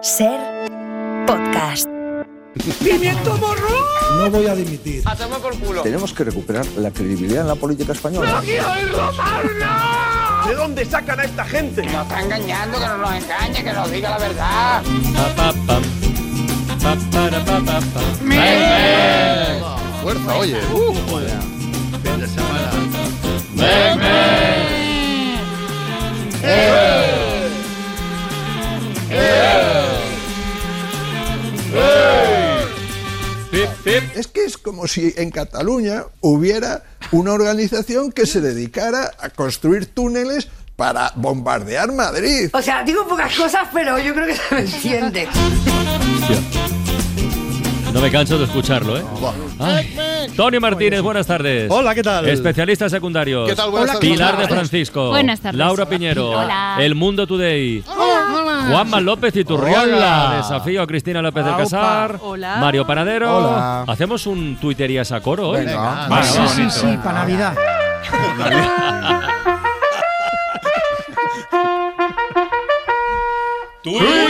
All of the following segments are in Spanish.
Ser podcast. ¡Pimiento morro! No voy a dimitir. ¡Hacemos por culo! Tenemos que recuperar la credibilidad en la política española. ¿De dónde sacan a esta gente? Nos está engañando, que no nos engañe, que nos diga la verdad. Fuerza, oye. Fin de semana. Es que es como si en Cataluña hubiera una organización que se dedicara a construir túneles para bombardear Madrid. O sea, digo pocas cosas, pero yo creo que se me entiende. No me canso de escucharlo, ¿eh? Ay. Tony Martínez, buenas tardes. Hola, ¿qué tal? Especialista secundario. ¿Qué tal? Buenas tardes. Pilar de Francisco. Buenas tardes. Laura Piñero. Hola. El Mundo Today. Juanma López Iturriola. Hola. Desafío a Cristina López del Casar. Hola. Mario Panadero. Hola. Hacemos un tuiterías a coro hoy. Venga. Vale, Sí, sí, sí, para Navidad. Ring.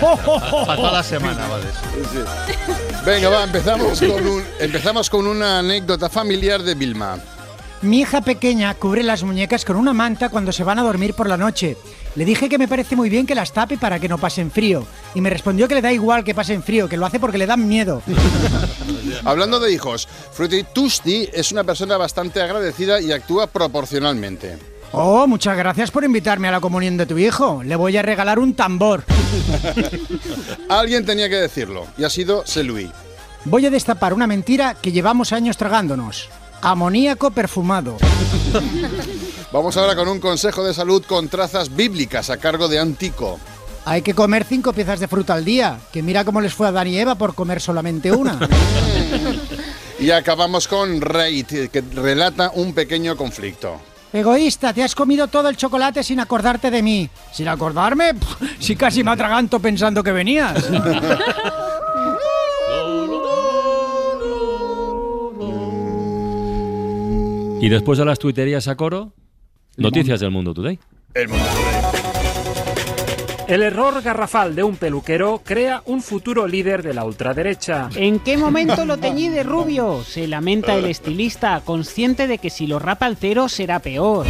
Para toda la semana, vale. Venga, va, empezamos con, un- empezamos con una anécdota familiar de Vilma. Mi hija pequeña cubre las muñecas con una manta cuando se van a dormir por la noche. Le dije que me parece muy bien que las tape para que no pasen frío. Y me respondió que le da igual que pasen frío, que lo hace porque le dan miedo. Hablando de hijos, Fruity Tusti es una persona bastante agradecida y actúa proporcionalmente. Oh, muchas gracias por invitarme a la comunión de tu hijo. Le voy a regalar un tambor. Alguien tenía que decirlo, y ha sido Selui. Voy a destapar una mentira que llevamos años tragándonos. Amoníaco perfumado. Vamos ahora con un consejo de salud con trazas bíblicas a cargo de Antico. Hay que comer cinco piezas de fruta al día. Que mira cómo les fue a Dan y Eva por comer solamente una. Y acabamos con Reit, que relata un pequeño conflicto. Egoísta, te has comido todo el chocolate sin acordarte de mí. ¿Sin acordarme? Pff, Si casi me atraganto pensando que venías. Y después de las tuiterías a coro, noticias del Mundo Today. El mundo El error garrafal de un peluquero crea un futuro líder de la ultraderecha. ¿En qué momento lo teñí de rubio? Se lamenta el estilista, consciente de que si lo rapa al cero será peor.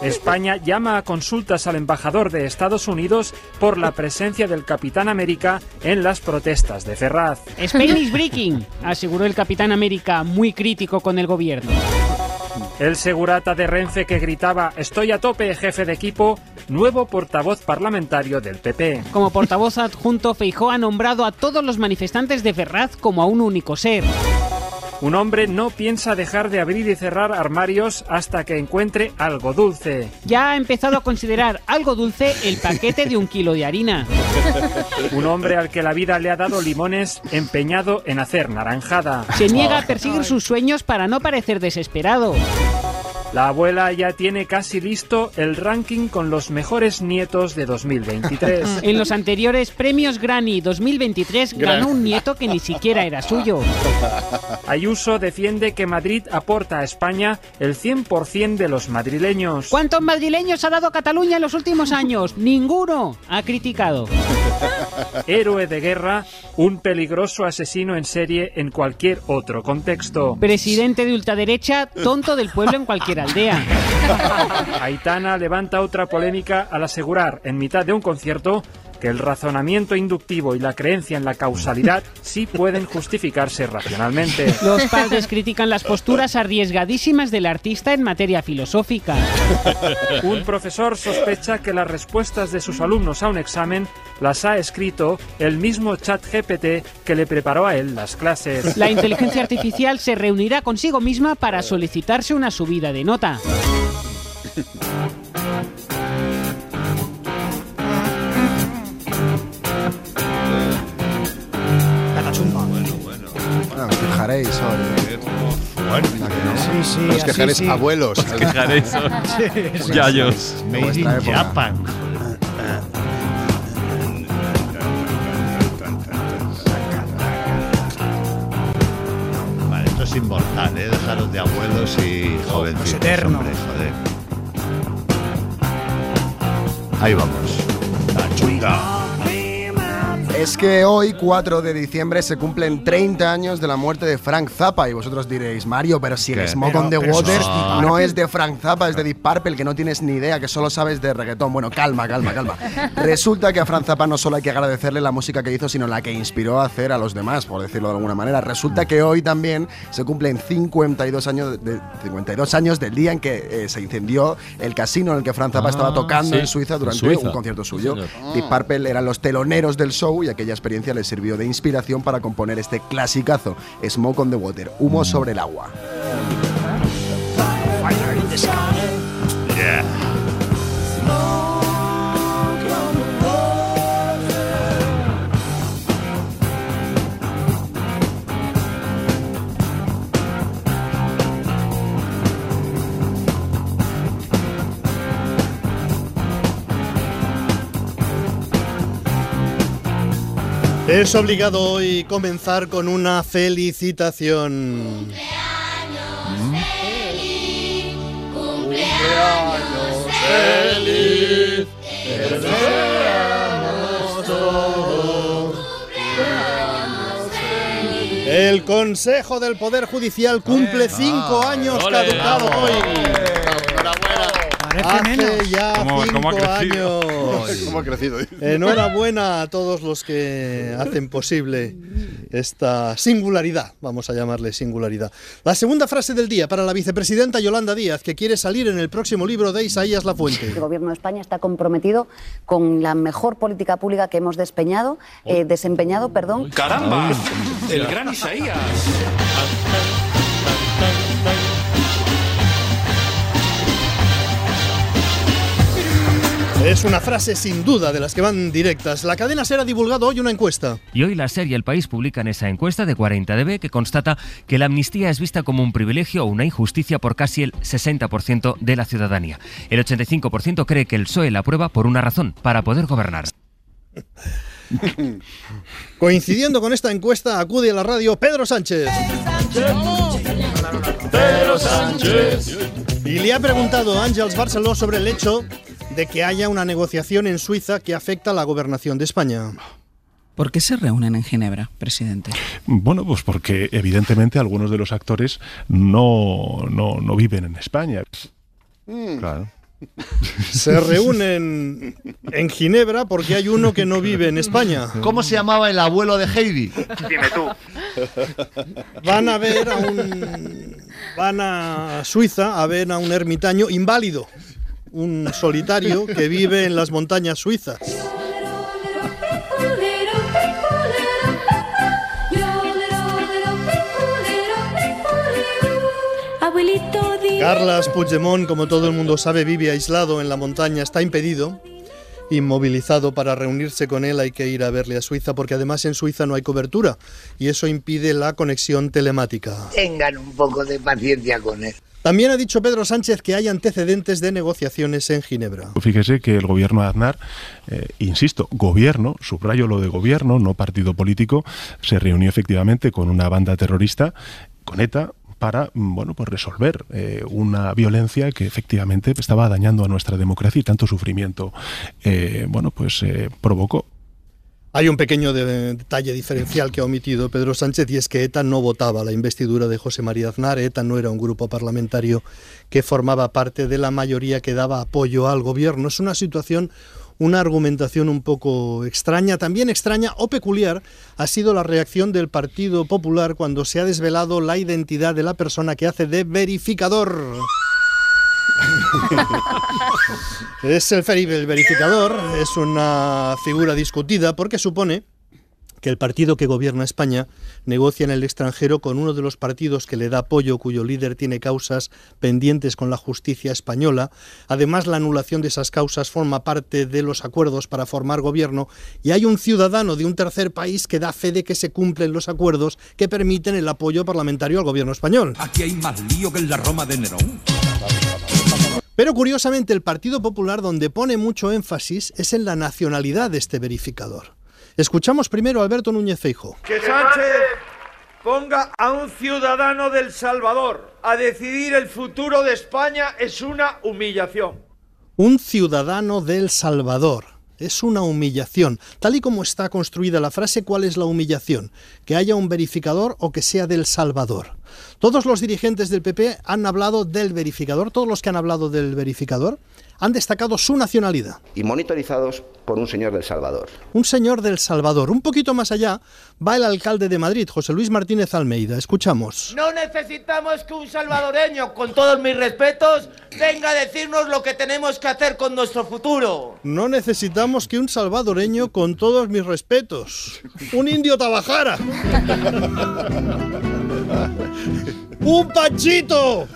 España llama a consultas al embajador de Estados Unidos por la presencia del Capitán América en las protestas de Ferraz. Spain is breaking, aseguró el Capitán América, muy crítico con el gobierno. El segurata de Renfe que gritaba Estoy a tope, jefe de equipo, nuevo portavoz parlamentario del PP. Como portavoz adjunto, Feijó ha nombrado a todos los manifestantes de Ferraz como a un único ser. Un hombre no piensa dejar de abrir y cerrar armarios hasta que encuentre algo dulce. Ya ha empezado a considerar algo dulce el paquete de un kilo de harina. Un hombre al que la vida le ha dado limones empeñado en hacer naranjada. Se niega a perseguir sus sueños para no parecer desesperado. La abuela ya tiene casi listo el ranking con los mejores nietos de 2023. En los anteriores premios Granny 2023 ganó un nieto que ni siquiera era suyo. Ayuso defiende que Madrid aporta a España el 100% de los madrileños. ¿Cuántos madrileños ha dado Cataluña en los últimos años? Ninguno, ha criticado. Héroe de guerra, un peligroso asesino en serie en cualquier otro contexto. Presidente de ultraderecha, tonto del pueblo en cualquier Aitana levanta otra polémica al asegurar en mitad de un concierto que el razonamiento inductivo y la creencia en la causalidad sí pueden justificarse racionalmente. Los padres critican las posturas arriesgadísimas del artista en materia filosófica. Un profesor sospecha que las respuestas de sus alumnos a un examen las ha escrito el mismo chat GPT que le preparó a él las clases. La inteligencia artificial se reunirá consigo misma para solicitarse una subida de nota. Quejaréis hoy. Bueno, Sí, sí, os quejaréis sí. abuelos. Yayos. Made in Japan. Vale, esto es inmortal, ¿eh? Dejaros de abuelos y jovencitos, eterno. hombre, joder. Ahí vamos. chunga. Es que hoy, 4 de diciembre, se cumplen 30 años de la muerte de Frank Zappa. Y vosotros diréis, Mario, pero si el ¿Qué? Smoke on the Pero- pero Water no es de Frank Zappa, es de Deep Purple, que no tienes ni idea, que solo sabes de reggaetón. Bueno, calma, calma, calma. Resulta que a Frank Zappa no solo hay que agradecerle la música que hizo, sino la que inspiró a hacer a los demás, por decirlo de alguna manera. Resulta que hoy también se cumplen 52 años, de, 52 años del día en que eh, se incendió el casino en el que Frank Zappa Ah, estaba tocando sí, en Suiza en durante Suiza. un concierto suyo. Sí. Deep Purple eran los teloneros del show y aquella experiencia les sirvió de inspiración para componer este clasicazo, Smoke on the Water, humo sobre el agua. Yeah. Es obligado hoy comenzar con una felicitación. feliz, El Consejo del Poder Judicial cumple cinco años caducado hoy. Hace ya ¿Cómo- cinco cómo ha crecido? años. ¿Cómo ha crecido? Enhorabuena a todos los que hacen posible esta singularidad, vamos a llamarle singularidad. La segunda frase del día para la vicepresidenta Yolanda Díaz, que quiere salir en el próximo libro de Isaías Lafuente. El Gobierno de España está comprometido con la mejor política pública que hemos despeñado, eh, desempeñado. Perdón. ¡Caramba! El gran Isaías. Es una frase sin duda de las que van directas. La cadena Ser ha divulgado hoy una encuesta. Y hoy la SER y el país publican esa encuesta de 40DB que constata que la amnistía es vista como un privilegio o una injusticia por casi el 60% de la ciudadanía. El 85% cree que el PSOE la aprueba por una razón, para poder gobernar. Coincidiendo con esta encuesta, acude a la radio Pedro Sánchez. Pedro Sánchez. Y le ha preguntado a Ángels Barceló sobre el hecho de que haya una negociación en Suiza que afecta a la gobernación de España. ¿Por qué se reúnen en Ginebra, presidente? Bueno, pues porque evidentemente algunos de los actores no, no, no viven en España. Claro. Se reúnen en Ginebra porque hay uno que no vive en España. ¿Cómo se llamaba el abuelo de Heidi? Dime tú. Van a ver a un. Van a Suiza a ver a un ermitaño inválido. Un solitario que vive en las montañas suizas. Carlas Puigdemont, como todo el mundo sabe, vive aislado en la montaña, está impedido, inmovilizado para reunirse con él, hay que ir a verle a Suiza porque además en Suiza no hay cobertura y eso impide la conexión telemática. Tengan un poco de paciencia con él. También ha dicho Pedro Sánchez que hay antecedentes de negociaciones en Ginebra. Fíjese que el gobierno de Aznar, eh, insisto, gobierno, subrayo lo de gobierno, no partido político, se reunió efectivamente con una banda terrorista, con ETA, para mm, bueno pues resolver eh, una violencia que efectivamente estaba dañando a nuestra democracia y tanto sufrimiento eh, bueno pues provocó. Hay un pequeño de- detalle diferencial que ha omitido Pedro Sánchez y es que ETA no votaba la investidura de José María Aznar. ETA no era un grupo parlamentario que formaba parte de la mayoría que daba apoyo al gobierno. Es una situación, una argumentación un poco extraña. También extraña o peculiar ha sido la reacción del Partido Popular cuando se ha desvelado la identidad de la persona que hace de verificador. Es el, el verificador, es una figura discutida porque supone que el partido que gobierna España negocia en el extranjero con uno de los partidos que le da apoyo, cuyo líder tiene causas pendientes con la justicia española. Además, la anulación de esas causas forma parte de los acuerdos para formar gobierno y hay un ciudadano de un tercer país que da fe de que se cumplen los acuerdos que permiten el apoyo parlamentario al gobierno español. Aquí hay más lío que en la Roma de Nerón. Pero curiosamente el Partido Popular donde pone mucho énfasis es en la nacionalidad de este verificador. Escuchamos primero a Alberto Núñez Feijo. Que Sánchez ponga a un ciudadano del Salvador a decidir el futuro de España es una humillación. Un ciudadano del Salvador. Es una humillación. Tal y como está construida la frase, ¿cuál es la humillación? Que haya un verificador o que sea del Salvador. Todos los dirigentes del PP han hablado del verificador, todos los que han hablado del verificador han destacado su nacionalidad. Y monitorizados por un señor del Salvador. Un señor del Salvador. Un poquito más allá va el alcalde de Madrid, José Luis Martínez Almeida. Escuchamos. No necesitamos que un salvadoreño, con todos mis respetos, venga a decirnos lo que tenemos que hacer con nuestro futuro. No necesitamos que un salvadoreño, con todos mis respetos, un indio tabajara, un panchito.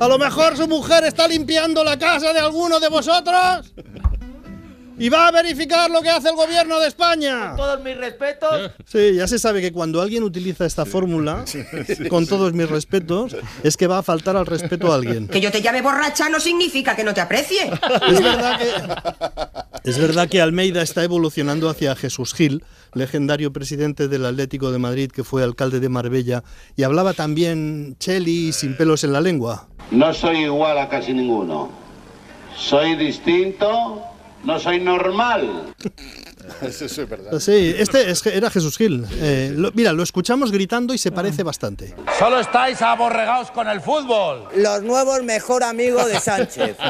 A lo mejor su mujer está limpiando la casa de alguno de vosotros y va a verificar lo que hace el gobierno de España. Con todos mis respetos. Sí, ya se sabe que cuando alguien utiliza esta fórmula, con todos mis respetos, es que va a faltar al respeto a alguien. Que yo te llame borracha no significa que no te aprecie. Es verdad que, es verdad que Almeida está evolucionando hacia Jesús Gil, legendario presidente del Atlético de Madrid que fue alcalde de Marbella y hablaba también Cheli sin pelos en la lengua. No soy igual a casi ninguno. Soy distinto, no soy normal. Eso es verdad. Sí, este es- era Jesús Gil. Eh, lo- mira, lo escuchamos gritando y se parece bastante. Solo estáis aborregados con el fútbol. Los nuevos mejor amigos de Sánchez.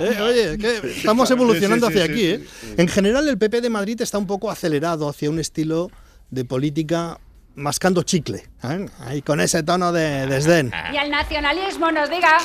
Eh, oye, que estamos evolucionando hacia aquí. ¿eh? En general, el PP de Madrid está un poco acelerado hacia un estilo de política mascando chicle, ¿eh? Ahí con ese tono de desdén. Y el nacionalismo nos diga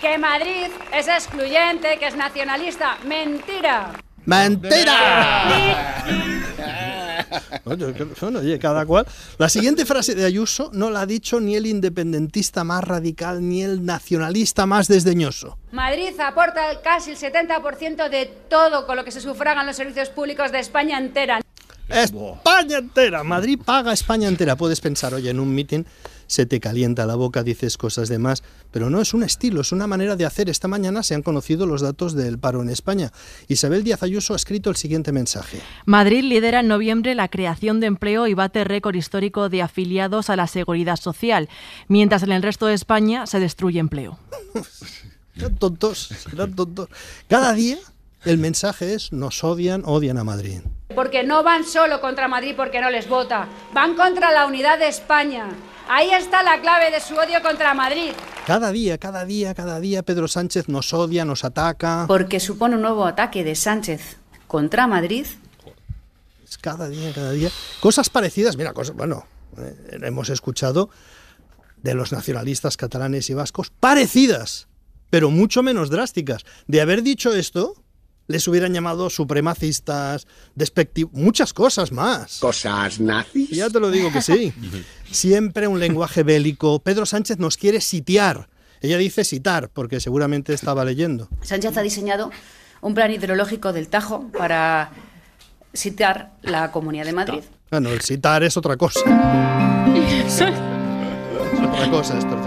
que Madrid es excluyente, que es nacionalista. Mentira. ¡Mentira! Oye, que- bueno, oye, cada cual. La siguiente frase de Ayuso no la ha dicho ni el independentista más radical ni el nacionalista más desdeñoso. Madrid aporta el- casi el 70% de todo con lo que se sufragan los servicios públicos de España entera. España entera. Madrid paga España entera. Puedes pensar, oye, en un mitin se te calienta la boca, dices cosas de más, pero no es un estilo, es una manera de hacer. Esta mañana se han conocido los datos del paro en España. Isabel Díaz Ayuso ha escrito el siguiente mensaje. Madrid lidera en noviembre la creación de empleo y bate récord histórico de afiliados a la seguridad social, mientras en el resto de España se destruye empleo. Serán tontos, serán tontos. Cada día el mensaje es nos odian, odian a Madrid. Porque no van solo contra Madrid porque no les vota, van contra la unidad de España. Ahí está la clave de su odio contra Madrid. Cada día, cada día, cada día Pedro Sánchez nos odia, nos ataca. Porque supone un nuevo ataque de Sánchez contra Madrid. Cada día, cada día. Cosas parecidas, mira, cosas, bueno, eh, hemos escuchado de los nacionalistas catalanes y vascos parecidas, pero mucho menos drásticas. De haber dicho esto, les hubieran llamado supremacistas, despectivos, muchas cosas más. ¿Cosas nazis? Ya te lo digo que sí. Siempre un lenguaje bélico. Pedro Sánchez nos quiere sitiar. Ella dice citar, porque seguramente estaba leyendo. Sánchez ha diseñado un plan hidrológico del Tajo para citar la Comunidad de Madrid. Bueno, el citar es otra cosa. Es otra cosa esto.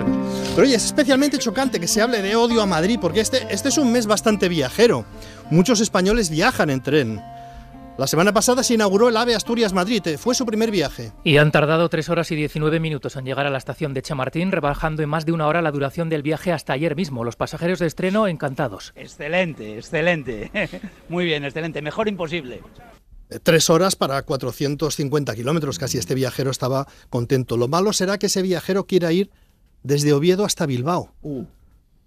Pero oye, es especialmente chocante que se hable de odio a Madrid, porque este, este es un mes bastante viajero. Muchos españoles viajan en tren. La semana pasada se inauguró el AVE Asturias-Madrid, eh, fue su primer viaje. Y han tardado 3 horas y 19 minutos en llegar a la estación de Chamartín, rebajando en más de una hora la duración del viaje hasta ayer mismo. Los pasajeros de estreno encantados. Excelente, excelente. Muy bien, excelente. Mejor imposible. Eh, Tres horas para 450 kilómetros, casi este viajero estaba contento. Lo malo será que ese viajero quiera ir desde Oviedo hasta Bilbao,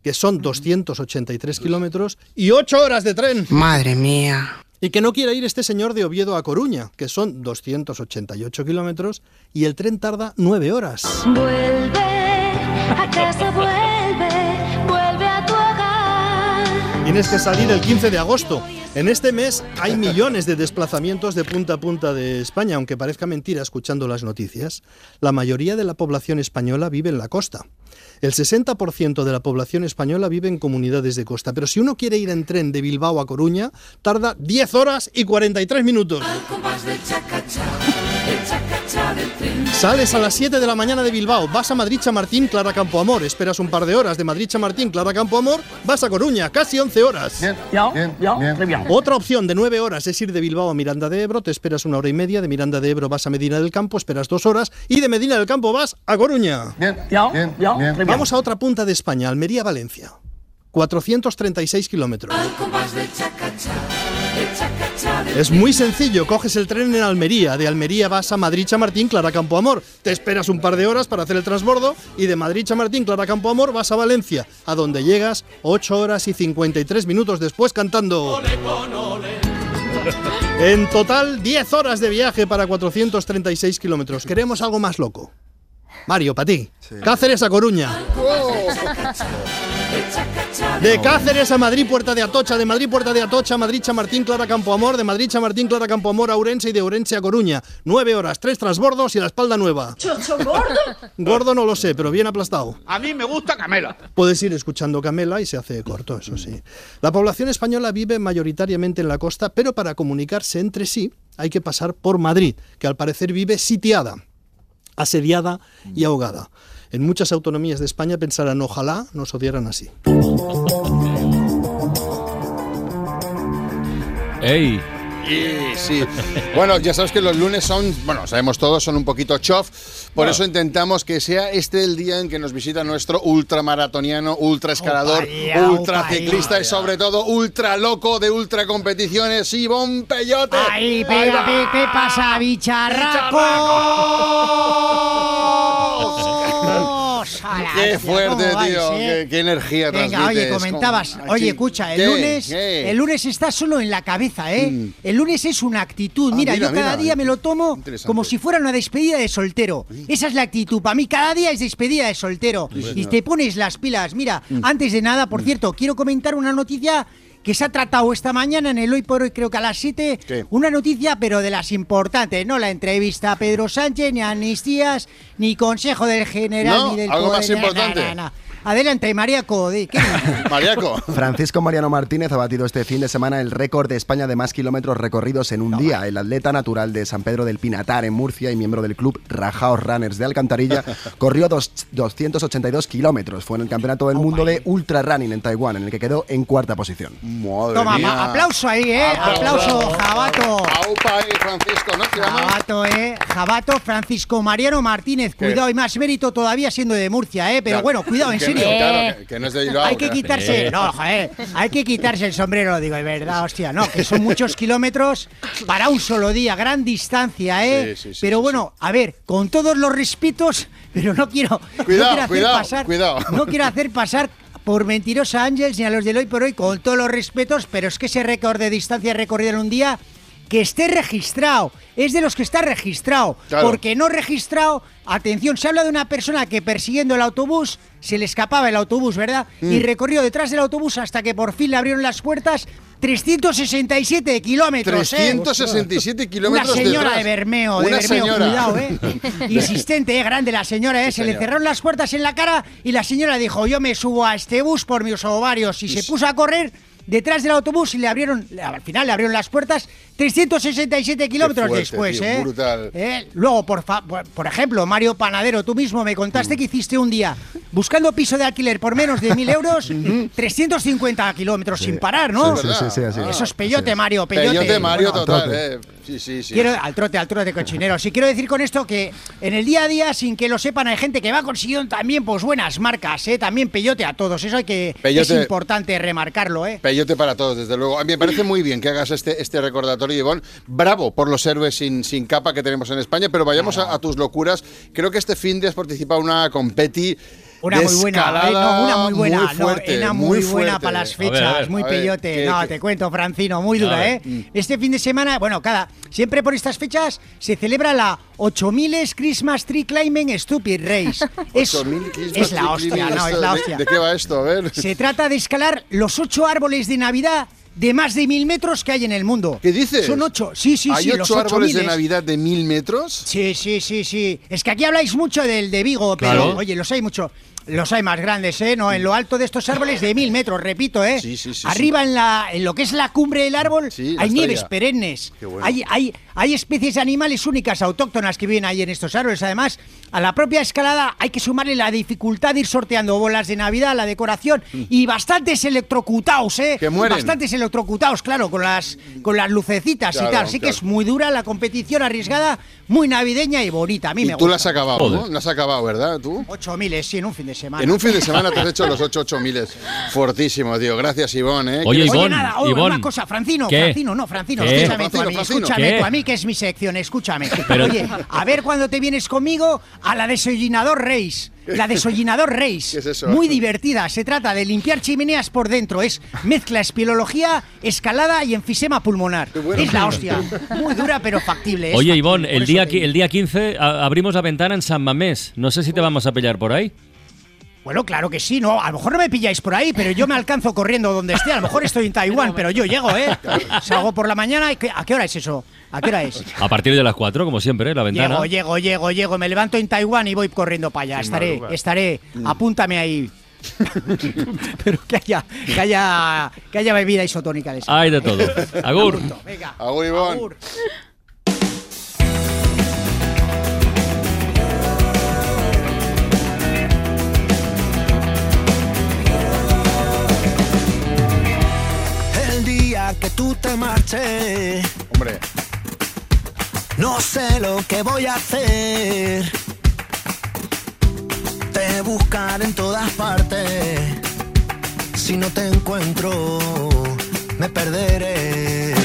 que son 283 kilómetros y 8 horas de tren. Madre mía. Y que no quiera ir este señor de Oviedo a Coruña, que son 288 kilómetros y el tren tarda 9 horas. Vuelve a casa, vuelve, vuelve a tu hogar. Tienes que salir el 15 de agosto. En este mes hay millones de desplazamientos de punta a punta de España, aunque parezca mentira escuchando las noticias. La mayoría de la población española vive en la costa. El 60% de la población española vive en comunidades de costa, pero si uno quiere ir en tren de Bilbao a Coruña, tarda 10 horas y 43 minutos. Sales a las 7 de la mañana de Bilbao, vas a Madrid Chamartín, Clara Campoamor, esperas un par de horas de Madrid Chamartín, Clara Campoamor, vas a Coruña, casi 11 horas. Otra opción de 9 horas es ir de Bilbao a Miranda de Ebro, te esperas una hora y media, de Miranda de Ebro vas a Medina del Campo, esperas dos horas y de Medina del Campo vas a Coruña. Vamos a otra punta de España, Almería-Valencia. 436 kilómetros. Es muy sencillo, coges el tren en Almería, de Almería vas a Madrid Chamartín, Clara Campo Amor, te esperas un par de horas para hacer el transbordo y de Madrid Chamartín, Clara Campo Amor vas a Valencia, a donde llegas 8 horas y 53 minutos después cantando. En total 10 horas de viaje para 436 kilómetros. Queremos algo más loco. Mario, para ti. Cáceres a Coruña. De Cáceres a Madrid, Puerta de Atocha, de Madrid, Puerta de Atocha, Madrid, Chamartín, Clara Campo Amor, de Madrid, Chamartín, Clara Campo Amor, a Ourense y de Ourense a Coruña. Nueve horas, tres transbordos y la espalda nueva. ¿Chocho gordo? Gordo no lo sé, pero bien aplastado. A mí me gusta Camela. Puedes ir escuchando Camela y se hace corto, eso sí. La población española vive mayoritariamente en la costa, pero para comunicarse entre sí hay que pasar por Madrid, que al parecer vive sitiada, asediada y ahogada. En muchas autonomías de España pensarán, ojalá nos odiaran así. ¡Ey! Sí. Bueno, ya sabes que los lunes son, bueno, sabemos todos, son un poquito chof. Por eso intentamos que sea este el día en que nos visita nuestro ultramaratoniano, ultra escalador, Opa, ya, ultra ciclista y sobre todo ultra loco de ultra competiciones, Ivón Peyote. Pero, va. ¿qué, qué pasa, bicharracos? A la Qué fuerte, ¿cómo vais, tío. Qué, qué energía Venga, transmites. oye, comentabas, ¿Cómo? oye, escucha, el ¿Qué? lunes, ¿Qué? el lunes está solo en la cabeza, ¿eh? El lunes es una actitud. Ah, mira, mira, yo cada mira, día me lo tomo como si fuera una despedida de soltero. Esa es la actitud. Para mí cada día es despedida de soltero. Sí, y señor. te pones las pilas. Mira, Mm. antes de nada, por cierto, quiero comentar una noticia que se ha tratado esta mañana en el Hoy por Hoy, creo que a las 7. ¿Qué? Una noticia, pero de las importantes, no la entrevista a Pedro Sánchez, ni amnistías, ni consejo del general, ¿No? ni del ¿Algo más poder, na, na, importante? na, na. Adelante, María Codi. ¿qué? Mariaco. Francisco Mariano Martínez ha batido este fin de semana el récord de España de más kilómetros recorridos en un día. El atleta natural de San Pedro del Pinatar en Murcia y miembro del club Rajaos Runners de Alcantarilla corrió dos- 282 kilómetros. Fue en el Campeonato del Mundo de Ultra Running en Taiwán, en el que quedó en cuarta posición. Madre Toma, mía. aplauso ahí, ¿eh? Aplauso, Jabato. Aupa ahí, Francisco, ¿no? Se llama. Jabato, ¿eh? Jabato Francisco Mariano Martínez. ¿Qué? Cuidado, y más mérito todavía siendo de Murcia, ¿eh? Pero Claro. bueno, cuidado, en serio. claro, que- que no es de Bilbao, Hay que claro. quitarse, Sí. no, joder, hay que quitarse el sombrero, digo, de verdad, hostia, no, que son muchos kilómetros para un solo día, gran distancia, ¿eh? Sí, sí, sí, pero sí, bueno, a ver, con todos los respetos, pero no quiero, no Cuidado, quiero hacer cuidado, pasar, cuidado. no quiero hacer pasar por mentirosa Ángels ni a los del hoy por hoy, con todos los respetos, pero es que ese récord de distancia recorrida en un día que esté registrado, es de los que está registrado, Claro. porque no registrado, atención, se habla de una persona que persiguiendo el autobús, se le escapaba el autobús, ¿verdad? Mm. Y recorrió detrás del autobús hasta que por fin le abrieron las puertas 367 kilómetros, ¿eh? 367 kilómetros Una señora detrás. de Bermeo, de Bermeo, señora. cuidado, ¿eh? Insistente, ¿eh? Grande la señora, ¿eh? Sí, se le cerraron las puertas en la cara y la señora dijo, yo me subo a este bus por mis ovarios y se puso a correr detrás del autobús y le abrieron, al final le abrieron las puertas 367 kilómetros fuerte, después, tío, ¿eh? brutal. Eh, Luego, por, fa- por, ejemplo, Mario Panadero, tú mismo me Mm. contaste que hiciste un día buscando piso de alquiler por menos de mil euros, 350 kilómetros sin parar, ¿no? Sí, sí, sí, sí. Eso es peyote, Mario, peyote. Peyote Mario Bueno, total, eh. Sí, sí, sí. Quiero, al trote, al trote cochinero. Sí quiero decir con esto que en el día a día, sin que lo sepan, hay gente que va consiguiendo también pues buenas marcas, ¿eh? También peyote a todos. Eso hay que Peyote. es importante remarcarlo, ¿eh? Peyote para todos, desde luego. A mí me parece muy bien que hagas este, este recordatorio, Ivonne. Bravo por los héroes sin, sin capa que tenemos en España, pero vayamos a, a tus locuras. Creo que este fin de has participado en una competi. Una muy buena, ¿eh? No, una muy buena, muy fuerte, no, una muy, buena para las A ver, fechas, a ver, muy ver, peyote. ¿qué- no, qué? te cuento, Francino, muy dura, ¿eh? mm. Este fin de semana, bueno, cada, siempre por estas fechas se celebra la 8000 Christmas Tree Climbing Stupid Race. es, 8000 Christmas es la Tree hostia, Climbing, no, es la ¿de- hostia. ¿De qué va esto? A ver. Se trata de escalar los ocho árboles de Navidad de más de mil metros que hay en el mundo. ¿Qué dices? Son ocho, sí, sí, ¿Hay sí, ocho los ocho árboles de. Navidad de mil metros? Sí, sí, sí, sí. Es que aquí habláis mucho del de Vigo, pero Claro. oye, los hay mucho. Los hay más grandes, ¿eh? No, en lo alto de estos árboles de mil metros, repito, ¿eh? Sí, sí, sí, Arriba en la, en lo que es la cumbre del árbol, hay nieves perennes. Qué bueno. Hay, hay, hay especies de animales únicas, autóctonas que viven ahí en estos árboles. Además, a la propia escalada hay que sumarle la dificultad de ir sorteando bolas de Navidad, la decoración y bastantes electrocutados, ¿eh? Mm. Que mueren. Bastantes electrocutados, claro, con las, con las lucecitas Claro, y tal. Así que es muy dura la competición, arriesgada, muy navideña y bonita. A mí Y me tú gusta. la has acabado, ¿no? La has acabado, ¿verdad? ¿Tú? Ocho miles, sí, en un fin de de semana. En un fin de semana te has hecho los 8 8 miles. Fortísimo, tío. Gracias, Ivonne. ¿eh? Oye, ¿Quieres- Oye, Ivonne, nada, oye, Ivonne. una cosa, Francino, ¿Qué? Francino, no, Francino, ¿Qué? escúchame tú a mí, Francino, Francino. escúchame ¿Qué? tú a mí, que es mi sección, escúchame. Pero- Oye, a ver cuando te vienes conmigo a la desollinador Reis. La desollinador Reis. ¿Qué es eso? Muy divertida, se trata de limpiar chimeneas por dentro, es mezcla espeleología, escalada y enfisema pulmonar. bueno. Es la hostia, muy dura pero factible. es Oye, Ivonne, el día, el día 15 a- abrimos la ventana en San Mamés. No sé si te vamos a pillar por ahí. Bueno, claro que sí, no, a lo mejor no me pilláis por ahí, pero yo me alcanzo corriendo donde esté. A lo mejor estoy en Taiwán, pero yo llego, ¿eh? Salgo por la mañana. y ¿qué- ¿A qué hora es eso? ¿A qué hora es? A partir de las 4, como siempre, la ventana. Llego, llego, llego, llego. Me levanto en Taiwán y voy corriendo para allá. Estaré, estaré. Apúntame ahí. Pero que haya, que haya, que haya bebida isotónica de esa. Hay de todo. Agur. Venga. Agur, Ivonne. agur. Marches, Hombre. no sé lo que voy a hacer. Te buscaré en todas partes. Si no te encuentro, me perderé.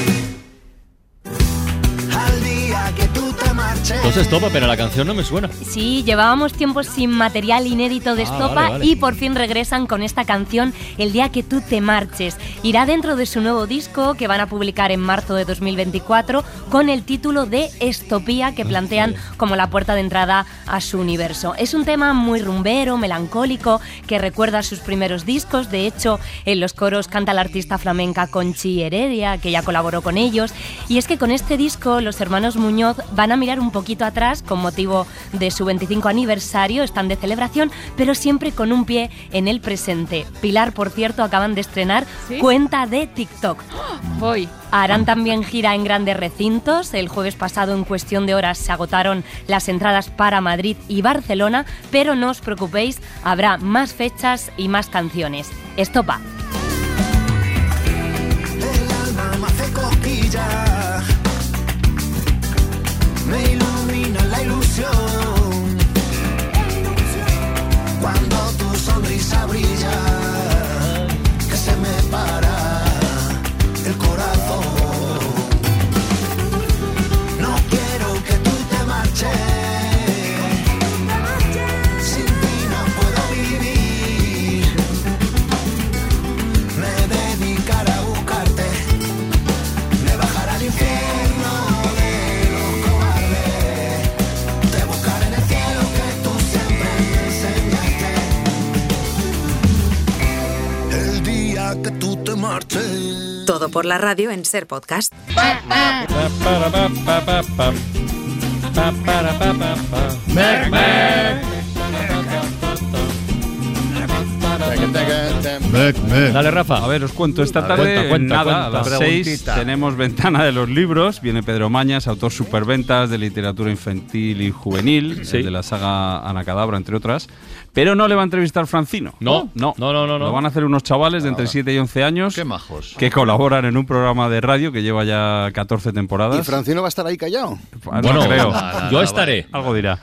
Te marches. Entonces, topa, pero la canción no me suena. Sí, llevábamos tiempo sin material inédito de Ah, Estopa vale, vale. y por fin regresan con esta canción El día que tú te marches. Irá dentro de su nuevo disco que van a publicar en marzo de 2024 con el título de Estopía que plantean como la puerta de entrada a su universo. Es un tema muy rumbero, melancólico, que recuerda sus primeros discos. De hecho, en los coros canta la artista flamenca Conchi Heredia, que ya colaboró con ellos. Y es que con este disco los hermanos Muñoz van a mirar un poquito atrás con motivo de su 25 aniversario, están de celebración, pero siempre con un pie en el presente. Pilar, por cierto, acaban de estrenar ¿Sí? cuenta de TikTok. Voy. Harán también gira en grandes recintos. El jueves pasado, en cuestión de horas, se agotaron las entradas para Madrid y Barcelona, pero no os preocupéis, habrá más fechas y más canciones. Estopa. El alma me hace me por la radio en Ser Podcast. Dale, Rafa. A ver, os cuento. Esta tarde, cuenta, cuenta, nada, cuenta. a las seis Preguntita. tenemos Ventana de los Libros. Viene Pedro Mañas, autor superventas de literatura infantil y juvenil, el de la saga Anacadabra, entre otras. Pero no le va a entrevistar Francino. No. no, no, no, no. Lo van a hacer unos chavales de entre 7 y 11 años. Qué majos. Que colaboran en un programa de radio que lleva ya 14 temporadas. ¿Y Francino va a estar ahí callado? Ah, Bueno, no creo. nada, Yo estaré. Algo dirá.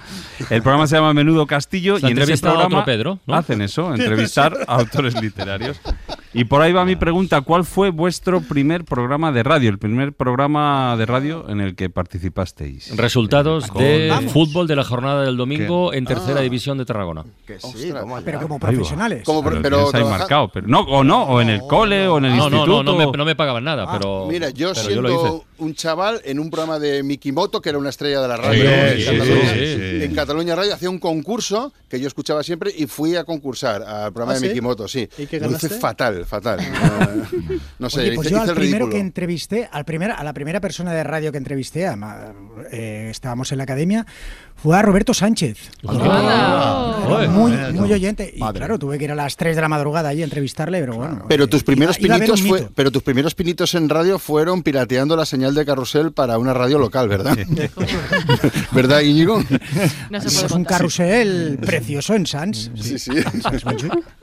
El programa se llama Menudo Castillo y en ese a programa otro Pedro, ¿no? hacen eso, entrevistar a autores literarios. Y por ahí va mi pregunta, ¿cuál fue vuestro primer programa de radio, el primer programa de radio en el que participasteis? Resultados Con- de Vamos. fútbol de la jornada del domingo ¿Qué? en tercera Ah. división de Tarragona. Pero como profesionales. Como Pero, pero marcado, pero no, o no, o en el cole, o en el No, no, instituto. no, no me, no me pagaban nada, Ah, pero. Mira, yo pero siendo lo hice. un chaval en un programa de Mikimoto, que era una estrella de la radio Sí, en, sí, Cataluña, sí, sí. en Cataluña Radio, hacía un concurso que yo escuchaba siempre y fui a concursar al programa ¿Ah, de sí? Mikimoto, sí. ¿Y qué Lo hice ganaste? Fatal, fatal. Eh, no sé, Oye, pues hice, yo hice al el primero ridículo. que entrevisté, al primer, a la primera persona de radio que entrevisté, ama- eh, estábamos en la academia, fue a Roberto Sánchez. Era Joder. muy, muy oyente. Y claro, tuve que ir a las 3 de la madrugada allí a entrevistarle, pero bueno. Pero tus primeros iba pinitos fue, pero tus primeros pinitos en radio fueron pirateando la señal de carrusel para una radio local, ¿verdad? ¿Verdad, Íñigo? Es un carrusel precioso en Sans. Sí, sí.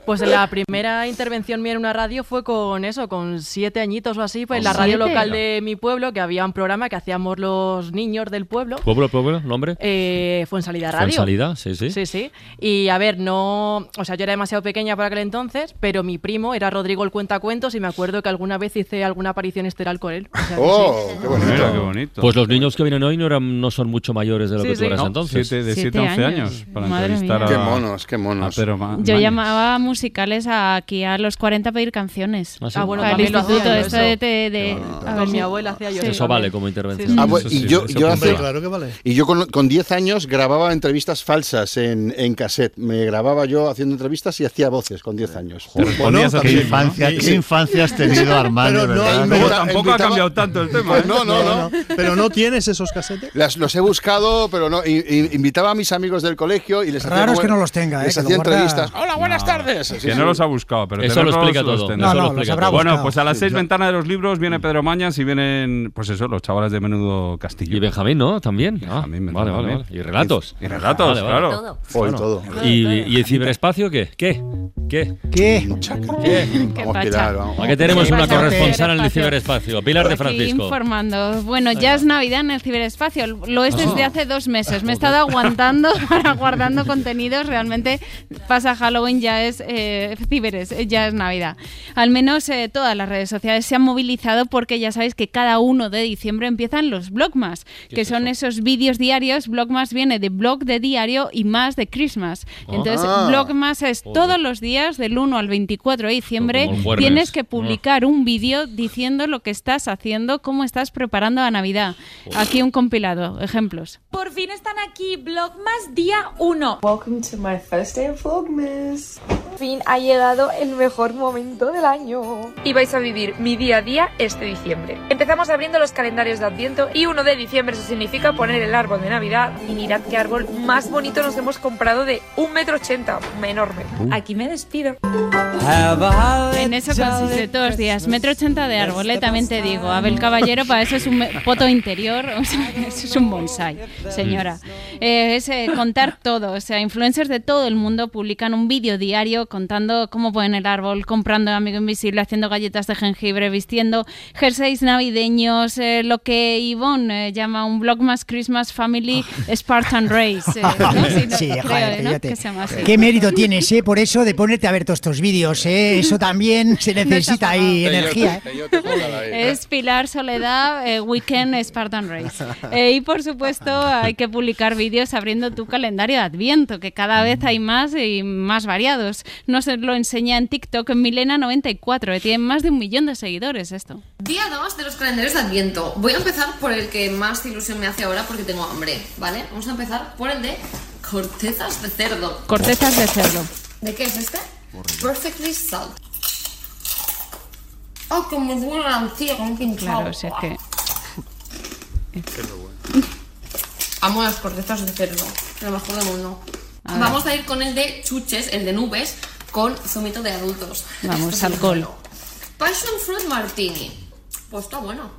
Pues la primera intervención mía en una radio fue con eso, con siete añitos o así, pues en ¿Con la radio siete? local de mi pueblo, que había un programa que hacíamos los niños del pueblo. Pueblo, pueblo, nombre. Eh, fue en salida Fue radio. en salida, sí, sí. Sí, sí. Y a ver, no. O sea, yo era demasiado pequeña para aquel entonces, pero mi primo era Rodrigo el Cuentacuentos y me acuerdo que alguna vez hice alguna aparición estelar con él. O sea Oh, sí. qué bonito. Mira, qué bonito. Pues los niños que vienen hoy no, eran, no son mucho mayores de lo Sí, que tú sí. eras No, entonces. siete- de Siete 7 a 11 años. para Madre entrevistar mía. a... Qué monos, qué monos. a Yo llamaba musicales a- aquí a los 40 a pedir canciones. Ah, sí. Ah, bueno, lo instituto, esto eso. de... de- de- a ver mi abuela hacía yo Sí. eso Eso vale como intervención. Ah, y sí, yo, yo hace, Claro que vale. y yo con, con 10 años grababa entrevistas falsas en, en cassette. Me grababa yo haciendo entrevistas y hacía voces con 10 años. Te respondías a Qué infancia, ¿no? qué infancia has tenido, Armando, Pero no, tampoco ha cambiado tanto el tema. ¿eh? no, no, no. Pero no tienes esos casetes. Las, los he buscado, pero no. i- i- invitaba a mis amigos del colegio y les hacía. Raro es como- que no los tenga, ¿eh? Les hacía entrevistas. Hola, buenas tardes. Sí, Que sí. no los ha buscado, pero Eso lo explica todo. No, no, los habrá todo. Bueno, pues a las seis ventanas de los libros viene Pedro Mañas y vienen, pues eso, los chavales de menudo Castillo. Y Benjamín, ¿no? También. Ah, Benjamín, vale, vale. Y relatos. Y relatos, Vale, vale. claro. Todo. Hoy todo. ¿Y, ¿Y el ciberespacio qué? ¿Qué? ¿Qué? ¿Qué? Qué Vamos, pacha. Pilar, vamos. Aquí tenemos ¿Qué una corresponsal en el Ciberespacio. Pilar de Aquí Francisco. informando. Bueno, ya es Navidad en el ciberespacio. Lo es desde Ah. hace dos meses. Me he estado aguantando para guardando contenidos. Realmente pasa Halloween, ya es eh, ciberes, eh, ya es Navidad. Al menos eh, todas las redes sociales se han movilizado porque ya sabéis que cada 1 de diciembre empiezan los Blogmas, que son esos vídeos diarios. Blogmas viene de blog de diario y más de Christmas. Entonces, Ah. Blogmas es todos los días del 1 al 24 de diciembre. Tienes que Ah. publicar un vídeo diciendo lo que estás haciendo, cómo estás preparando a Navidad. Aquí un compilado, ejemplos. Por fin están aquí, Vlogmas día 1. Welcome to my first day of Vlogmas. Por fin ha llegado el mejor momento del año. Y vais a vivir mi día a día este diciembre. Empezamos abriendo los calendarios de Adviento y 1 de diciembre eso significa poner el árbol de Navidad. Y mirad qué árbol más bonito nos hemos comprado de 1,80 m, enorme. Aquí me despido. En eso consiste todos los días. Metro ochenta de árbol, eh, también te digo. Abel Caballero, para eso es un foto interior, o sea, eso es un bonsai, señora. Eh, es eh, contar todo. O sea, influencers de todo el mundo publican un vídeo diario contando cómo ponen el árbol, comprando Amigo Invisible, haciendo galletas de jengibre, vistiendo jerseys navideños, eh, lo que Yvonne eh, llama un Vlogmas Christmas Family Spartan Race. eh, ¿no? Sí, no, Sí, creo, joder, ¿no? fíjate. Que se llama así. Qué mérito tienes, ¿eh? Por eso de ponerte a ver todos estos vídeos, ¿eh? Eso también se necesita ahí energía, ¿eh? Es Pilar Soledad, eh, Weekend Spartan Race. Eh, y por supuesto hay que publicar vídeos abriendo tu calendario de Adviento, que cada vez hay más y más variados. Nos lo enseña en TikTok Milena94, que tiene más de un millón de seguidores esto. Día 2 de los calendarios de Adviento. Voy a empezar por el que más ilusión me hace ahora porque tengo hambre, ¿vale? Vamos a empezar por el de cortezas de cerdo. Cortezas de cerdo. ¿De qué es este? Perfectly salt. ¡Oh, que me duele la encía con un pinchado! Claro, si es que... Amo las cortezas de cerdo, lo mejor del mundo. A. Vamos a ir con el de chuches, el de nubes, con zumito de adultos. Vamos, Esto es alcohol. Passion fruit martini. Pues está bueno.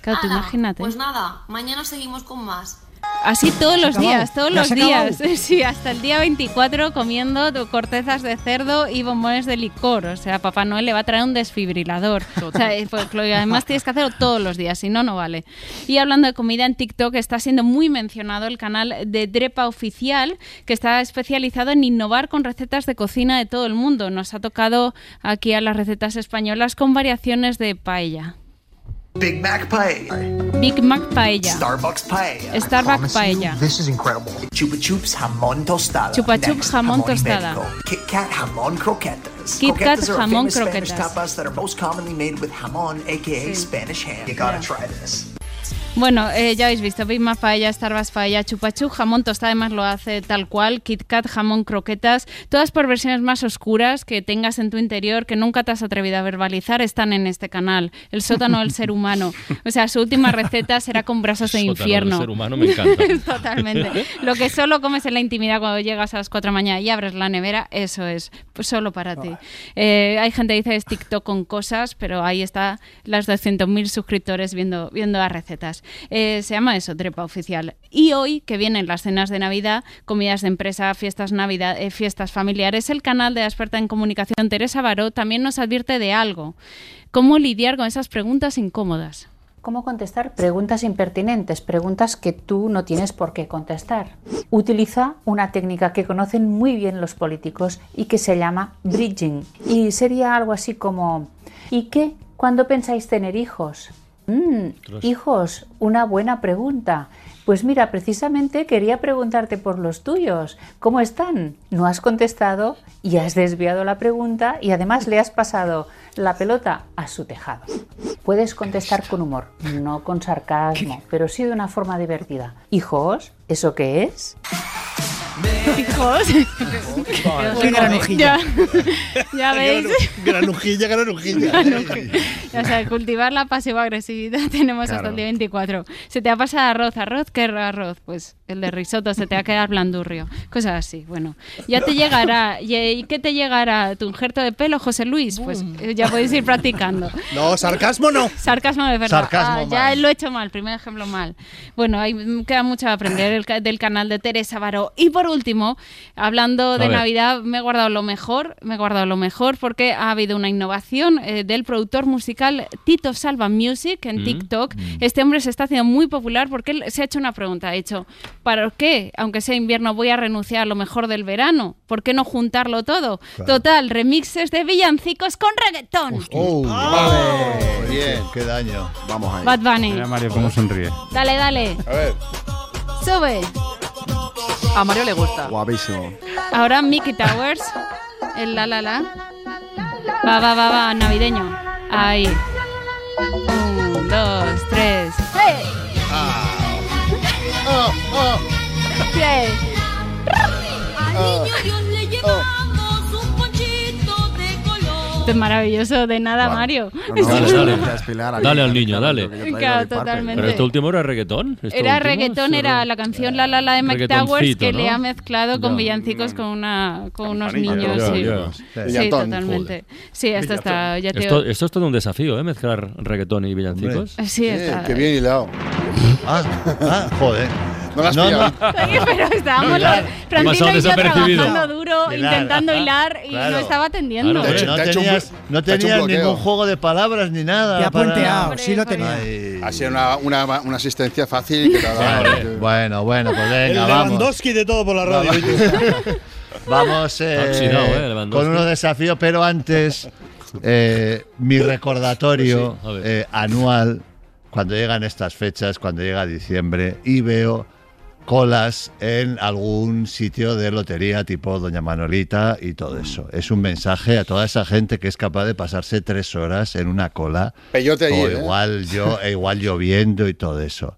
Claro, imagínate. Pues nada, mañana seguimos con más. Así todos los acabado? días, todos ¿Ya los acabado? días. Sí, hasta el día 24 comiendo cortezas de cerdo y bombones de licor. O sea, Papá Noel le va a traer un desfibrilador. O sea, eh, pues, además tienes que hacerlo todos los días, si no, no vale. Y hablando de comida en TikTok, está siendo muy mencionado el canal de Drepa Oficial, que está especializado en innovar con recetas de cocina de todo el mundo. Nos ha tocado aquí a las recetas españolas con variaciones de paella. Big Mac paella. Big Mac paella. Starbucks paella. Starbucks promise you, paella. This is incredible. Chupa Chups jamón tostada. Chupa Chups Next, jamón jamón tostada. ibérico. Kit Kat jamón croquetas. Kit Kat croquetas are jamón famous Spanish tapas that are most commonly made with jamón, aka Sí. Spanish ham. You gotta try this. Bueno, eh, ya habéis visto, Big Mac paella, Starbucks paella, chupachu, jamón tostada, además lo hace tal cual, Kit Kat, jamón, croquetas, todas por versiones más oscuras que tengas en tu interior, que nunca te has atrevido a verbalizar, están en este canal, el sótano del ser humano. O sea, su última receta será con brazos de Sótano del infierno. ser humano me encanta. Totalmente. Lo que solo comes en la intimidad cuando llegas a las 4 de la mañana y abres la nevera, eso es pues solo para ti. Eh, hay gente que dice es TikTok con cosas, pero ahí está las 200.000 suscriptores viendo, viendo las recetas. Eh, se llama eso, Trepa Oficial. Y hoy, que vienen las cenas de Navidad, comidas de empresa, fiestas, Navidad, eh, fiestas familiares, el canal de la experta en comunicación Teresa Baró también nos advierte de algo. ¿Cómo lidiar con esas preguntas incómodas? ¿Cómo contestar preguntas impertinentes, preguntas que tú no tienes por qué contestar? Utiliza una técnica que conocen muy bien los políticos y que se llama bridging. Y sería algo así como, ¿y qué? ¿Cuándo pensáis tener hijos? Mm, hijos, una buena pregunta. Pues mira, precisamente quería preguntarte por los tuyos. ¿Cómo están? No has contestado y has desviado la pregunta y además le has pasado la pelota a su tejado. Puedes contestar con humor, no con sarcasmo, pero sí de una forma divertida. Hijos, ¿eso qué es? Hijos. Qué granujilla. Ya, ya veis. Granujilla, granujilla. O sea, cultivar la pasiva agresividad tenemos hasta Claro. el día 24. Se te ha pasado arroz, arroz, ¿qué arroz? Pues el de risotto, se te va a quedar blandurrio. Cosas así, bueno. Ya te llegará. ¿Y qué te llegará? ¿Tu injerto de pelo, José Luis? Pues eh, ya podéis ir practicando. No, sarcasmo no. Sarcasmo de verdad. Sarcasmo Ah, ya lo he hecho mal, primer ejemplo mal. Bueno, hay, queda mucho a aprender el del canal de Teresa Baró. Y por último, hablando A de. Navidad, me he guardado lo mejor, me he guardado lo mejor porque ha habido una innovación eh, del productor musical Tito Salva Music en Mm. TikTok. Este hombre se está haciendo muy popular porque él se ha hecho una pregunta. Ha dicho, ¿para qué, aunque sea invierno, voy a renunciar a lo mejor del verano? ¿Por qué no juntarlo todo? Claro. Total, remixes de villancicos con reggaetón. Oh, vale. Bien. Qué daño. Vamos ahí. Bad Bunny. Mira Mario cómo sonríe. Dale, dale. A ver. Sube. A Mario le gusta. Guapísimo. Ahora Mickey Towers. El la la la. Va, va, va, va, navideño. Ahí. Un, dos, tres. ¡Hey! Oh, oh, ¡Hey! oh. Esto es maravilloso, de nada, Mario. No, no, Dale, al niño, dale. Claro, totalmente. Pero esto último era reggaetón. ¿Esto Era último? reggaetón, era la canción La La La de Mike Towers que ¿no? le ha mezclado con villancicos con una con unos niños. sí. totalmente. Sí, esto está. Ya te Esto, esto es todo un desafío, ¿eh? Mezclar reggaetón y villancicos. Sí, está. qué bien hilado. Ah, ah, joder. No lo has No, pillado. no. Oye, pero estábamos Francino pasado y yo trabajando duro, intentando hilar y Claro. no estaba atendiendo. Claro, hecho- no tenías, no ningún juego de palabras ni nada. Te ha puenteado, sí lo tenía. Ay. Ha sido una, una, una asistencia fácil que te ha dado. Bueno, bueno, pues El venga, vamos. Lewandowski de todo por la radio. Vamos eh, oxidado, eh, con unos desafíos, pero antes eh, mi recordatorio Sí, eh, anual cuando llegan estas fechas, cuando llega diciembre y veo colas en algún sitio de lotería tipo Doña Manolita y todo eso. Es un mensaje a toda esa gente que es capaz de pasarse tres horas en una cola Peyote o ¿eh? igual yo, e igual lloviendo y todo eso.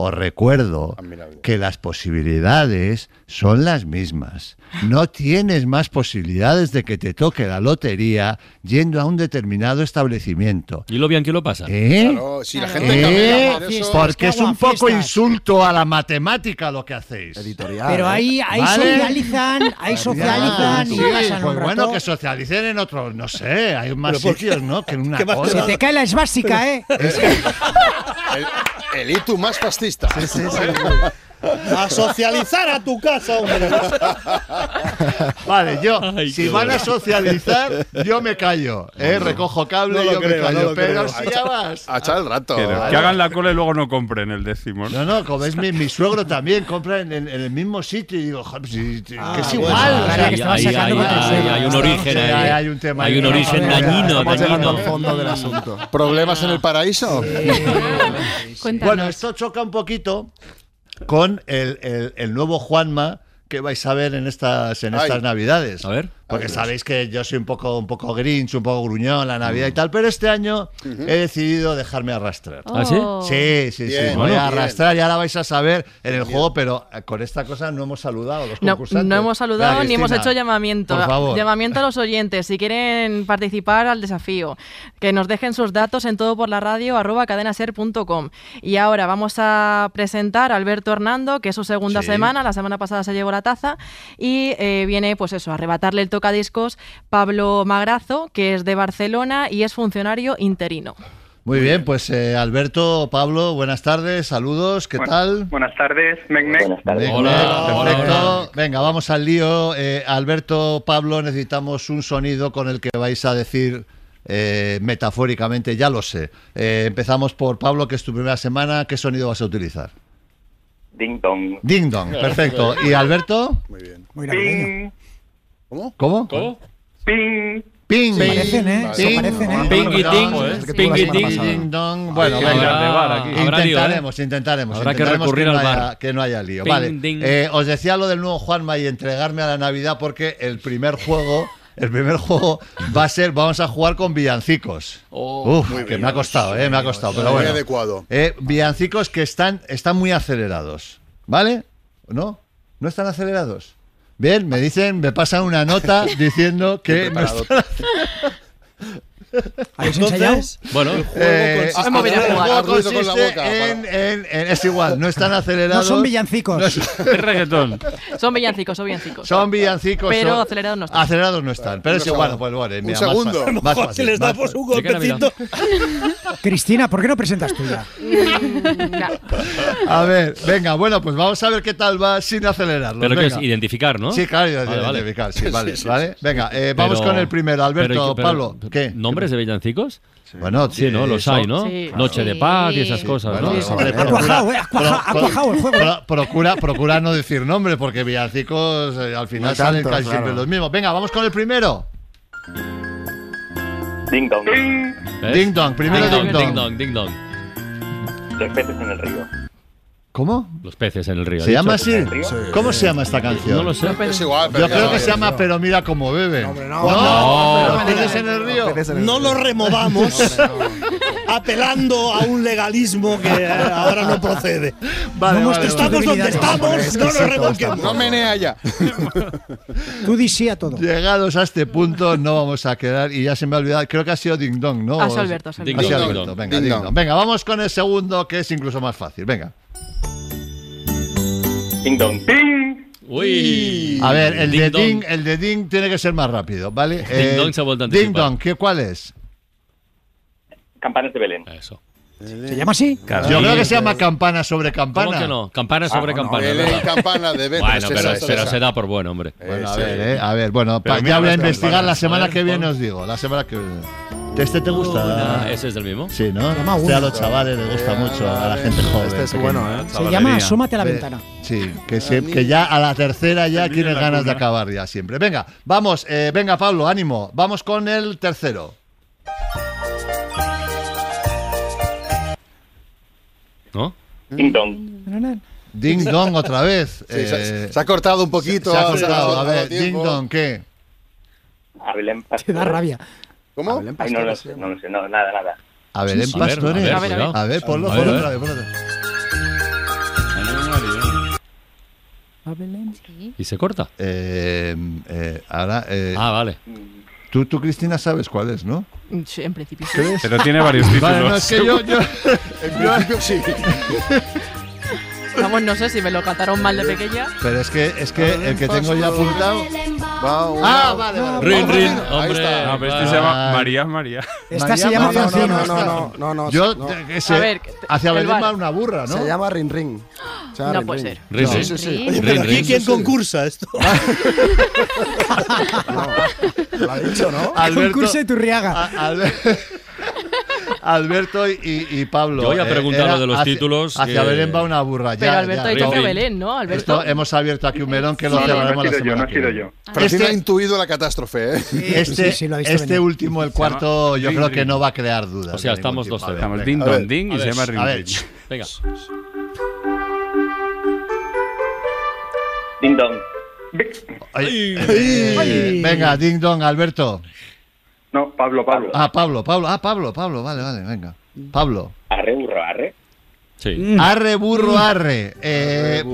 Os recuerdo Admirable. que las posibilidades son las mismas. No tienes más posibilidades de que te toque la lotería yendo a un determinado establecimiento. ¿Y lo bien que lo pasa? ¿Eh? Claro, si la gente ¿Eh? por eso- Porque es un Fiestas. poco insulto a la matemática lo que hacéis. Editorial. Pero ¿eh? ahí, ahí Vale. socializan, ahí socializan Sí, y pasan pues un bueno, que socialicen en otros, no sé, hay más sitios, ¿no? Que en una ¿Qué más te cola. Se te cae la esvástica, ¿eh? El, el itu más fascista. A socializar a tu casa, hombre. Vale, yo, Ay, si van a socializar, yo me callo, ¿eh? Recojo cable No y yo creo, me callo. no pero creo. si ya vas. A echar el rato. Que, que hagan la cola y luego no compren el décimo. ¿no? No, como es mi, mi suegro también, compra en, en- en el mismo sitio y digo, joder, pues si- que es igual. Hay- un origen ahí. hay- hay un tema Hay ahí. un origen dañino, Estamos llegando al dañino. fondo del asunto. ¿Problemas en el paraíso? Bueno, esto choca un poquito con el, el- el nuevo Juanma que vais a ver en estas, en Ay. estas navidades. A ver. Porque sabéis que yo soy un poco, un poco grinch, un poco gruñón la Navidad y tal, pero este año he decidido dejarme arrastrar. ¿Ah, sí? Sí, sí, sí. Bien, me voy bueno. a arrastrar y ahora vais a saber en el juego, pero eh, con esta cosa no hemos saludado a los No, concursantes. no hemos saludado Venga, ni hemos hecho llamamiento. Por favor. Llamamiento a los oyentes. Si quieren participar al desafío, que nos dejen sus datos en todo por la radio arroba cadenaser.com. Y ahora vamos a presentar a Alberto Hernando, que es su segunda Sí. semana. La semana pasada se llevó la taza. Y eh, viene, pues eso, a arrebatarle el tocadiscos Pablo Magrazo, que es de Barcelona y es funcionario interino. Muy bien, pues eh, Alberto, Pablo, buenas tardes, saludos, ¿qué tal? Buenas tardes, Mec Mec, perfecto. Venga, vamos al lío. Eh, Alberto, Pablo, necesitamos un sonido con el que vais a decir eh, metafóricamente, ya lo sé. Eh, empezamos por Pablo, que es tu primera semana. ¿Qué sonido vas a utilizar? Ding dong. Ding dong, perfecto. ¿Y Alberto? Muy bien. Ping. ¿Cómo? ¿Cómo? ¿Cómo? Ping. Ping. Se parecen, ¿eh? Se Ping. parecen, ¿eh? Ping y que Ping y semana ding, dong. Bueno, venga. ¿eh? Intentaremos, intentaremos. Habrá que intentaremos recurrir no al bar. Que no haya lío. Ping, vale. Eh, os decía lo del nuevo Juanma y entregarme a la Navidad porque el primer juego. El primer juego va a ser, vamos a jugar con villancicos. Uf, Muy que bien. me ha costado, eh, me ha costado, pero Muy bueno. adecuado. Eh, villancicos que están, están muy acelerados, ¿vale? ¿No? ¿No están acelerados? Bien, me dicen, me pasan una nota diciendo que no preparado. están ¿Habéis ensayado? Bueno, Eh, consiste- Hemos venido a el juego con la consiste boca, en, en- en- es igual, no están acelerados. No son villancicos. Es reggaetón. Son villancicos, son villancicos. Son villancicos. Pero son- acelerados no están. Acelerados no están. Pero es Un igual, pues bueno, Un mira, más segundo. fácil, más fácil, se les da por un Sí golpecito. Cristina, ¿por qué no presentas tú ya? A ver, venga, bueno, pues vamos a ver qué tal va sin acelerarlo. pero que es venga. identificar, ¿no? Sí, claro, Vale, vale. identificar, sí, vale, vale. Venga, eh, vamos Pero- con el primero, Alberto, pero- pero- Pablo. ¿Qué? ¿Nombres de villancicos? Bueno, Sí, ¿no? Los eso- hay, ¿no? Sí. Noche de paz y esas Sí. cosas, ¿no? Ha procura- cuajado, eh, ha cuaja- ha pro- cuajado el juego. pro- procura, procura no decir nombre, porque villancicos eh, al final No salen casi claro. siempre los mismos. Venga, vamos con el primero. Ding dong. ¿Ves? Ding dong, primero ding dong, ding dong. ding dong, en el río. ¿Cómo? Los peces en el río. ¿Se ¿he llama así? ¿Cómo se llama esta canción? No lo sé. Es igual, pero Yo creo que se llama Pero mira cómo bebe. No, hombre, no. No, No. los peces en el río. No lo removamos apelando a un legalismo que eh, ahora no procede. Vale, No vale, Estamos vale. donde estamos, no nos revolquemos. No menea ya. Tú di sí a todo. Llegados a este punto no vamos a quedar y ya se me ha olvidado, creo que ha sido Ding Dong, ¿no? Ha sido Alberto, ha sido Alberto, ding venga. Venga, vamos con el segundo que es incluso más fácil, venga. Ding dong. Ping. Uy. A ver, el Ding de dong. Ding, el de Ding tiene que ser más rápido, ¿vale? Eh, Ding dong se ha vuelto a Ding anticipar. Dong, ¿qué, ¿cuál es? Campanas de Belén. Eso. ¿Se llama así? Yo creo que se llama campana sobre campana. ¿Cómo que no? Campana sobre Ah, no, campana. Belén, ¿verdad? campana de Belén. Bueno, pero, esa, pero esa. se da por bueno, hombre. Bueno, a ver, eh, a ver, bueno, pa- ya voy a investigar la semana que viene, os digo, la semana que viene. ¿Este te gusta? ¿Ese es del mismo? Sí, ¿no? llama Este a uno. los chavales les gusta mucho, a la gente joven. Este es bueno, ¿eh? Se llama Asómate a la Ve- ventana. Sí, que, se- que ya a la tercera ya tienes ganas de acabar ya siempre. Venga, vamos, eh, venga Pablo, ánimo. Vamos con el tercero. ¿No? Ding dong. Ding dong otra vez. Sí, se, Eh, se ha cortado un poquito. se ha ha- cortado. A ver, ding dong, ¿qué? Te da rabia. ¿Cómo? Ay, no lo sé, no lo sé, no, nada, nada. A ver, en A ver, pastores. a ver, A ver, cuidado. a ver, ponlo, ponlo otra vez, ponlo otra vez. ¿Y se corta? Eh, eh, ahora, eh, Ah, vale. tú, tú, Cristina, sabes cuál es, ¿no? Sí, en principio. Pero tiene varios títulos. Vale, no, es que yo, yo, En principio sí. Vamos, no sé si me lo cantaron mal de pequeña. pero es que, es que el que tengo ya apuntado. Ah, vale, vale. Rin, rin, hombre. está. No, pero este se llama María María. Esta María se llama María, No, Francina. no, no, no, no, no. Yo, no. A ver, hacia el Belén va una burra, ¿no? Se llama. Se llama No puede ser. Rin, Sí, rin. sí, sí. Rin, rin. quién concursa esto. Lo ha dicho, ¿no? Alberto, Concurso de Turriaga. Alberto y, y Pablo. Yo voy a eh, preguntar lo de los hacia- títulos Hacia que- Belén va una burra. Pero ya, Alberto ya, ha dicho no. que Belén, ¿no? Alberto. Esto hemos abierto aquí un melón que lo No, no, no cerraremos he la sido yo, no he sido yo. Pero sí Este- ha intuido la catástrofe, ¿eh? Este, Sí, sí, este último, el cuarto, yo creo que no va a crear dudas. O sea, estamos dos Estamos venga. Ding ver, Ding y se llama Ring. Venga. Ding dong. Ay, eh, venga, ding dong, Alberto. No, Pablo, Pablo. Ah, Pablo, Pablo. Ah, Pablo, Pablo, vale, vale, venga. Pablo. Arre, burro, arre. Sí. Arre, burro, arre. Eh,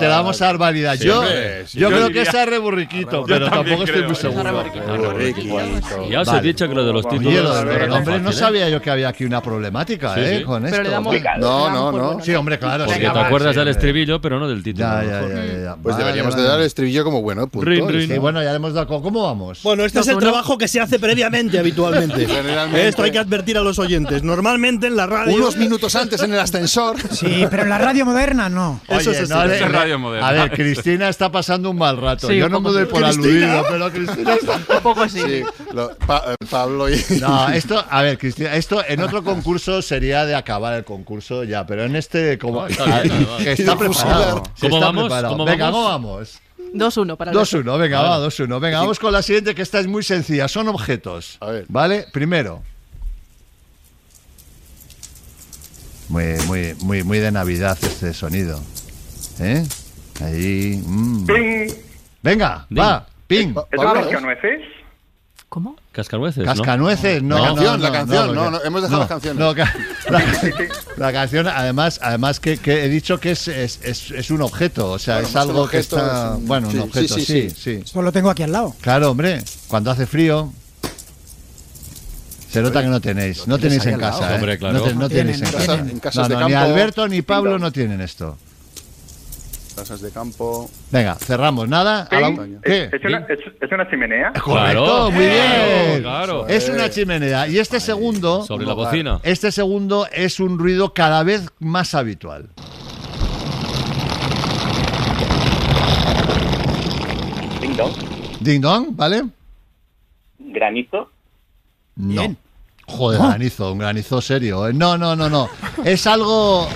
te damos a dar validad. Sí, yo sí, yo yo creo diría- que es arre burriquito, pero tampoco estoy muy seguro. Ya os he dicho que lo de los títulos hombre, no sabía yo que había aquí una problemática, Sí, ¿eh? sí. Con Pero esto. le damos- le No, no, no. Sí, hombre, claro. Porque sí, te acuerdas sí, del estribillo, pero no del título. Ya, a lo ya, mejor. ya, ya. Pues Vale, deberíamos vale. de dar el estribillo como bueno. Punto. Rin, rin. Sí, bueno, ya le hemos dado. ¿Cómo vamos? Bueno, este es el trabajo que se hace previamente, habitualmente. Generalmente. Esto hay que advertir a los oyentes. Normalmente en la radio. Unos minutos antes en el ascensor. Sí, pero en la radio moderna no. Eso Oye, es no, Eso es le- radio moderna. A ver, Cristina está pasando un mal rato. Sí, Yo no me doy por ¿Cristina? aludido, pero Cristina está. Un poco así. Sí, lo- Pa- eh, Pablo y. No, esto, a ver, Cristina, esto en otro concurso sería de acabar el concurso ya, pero en este, como. está bien, además. que está preparado. ¿Cómo está vamos? preparado. ¿Cómo Venga, vamos? ¿cómo vamos? 2-1 para el 2-1, venga, va, 2-1. Venga, vamos con la siguiente que esta es muy sencilla. Son objetos. A ver. ¿Vale? Primero. Muy, muy, muy, muy de Navidad este sonido. ¿Eh? Ahí. mm. Ping. Venga, Ding. va. Ping. ¿Es cascanueces? ¿Cómo? Cascanueces, ¿no? Cascanueces, no. La no, canción, no, la canción, no, que- no, hemos dejado las canciones. no, ca- la, la canción, además, además que, que he dicho que es, es, es, es un objeto, o sea, Bueno, es algo que está. es un- Bueno, sí, un objeto, sí, sí, sí, sí. Esto lo tengo aquí al lado. Claro, hombre, cuando hace frío. Se nota que no tenéis, no tenéis en casa, ¿eh? Hombre, claro. No, te- no No tenéis tienen, en casa. tienen. En casas No, de no, ni. Alberto ni Pablo no tienen esto. Casas de campo. Venga, cerramos. Nada. a la- Ping. ¿Qué? ¿Es, una, es, es una chimenea? Correcto, Claro. muy bien. Claro. Es una chimenea. Y este segundo. Sobre la bocina. Este segundo es un ruido cada vez más habitual. Ding dong. Ding dong, ¿vale? Granizo. No. Joder, granizo, un granizo serio. ¿eh? No, no, no, no. Es algo.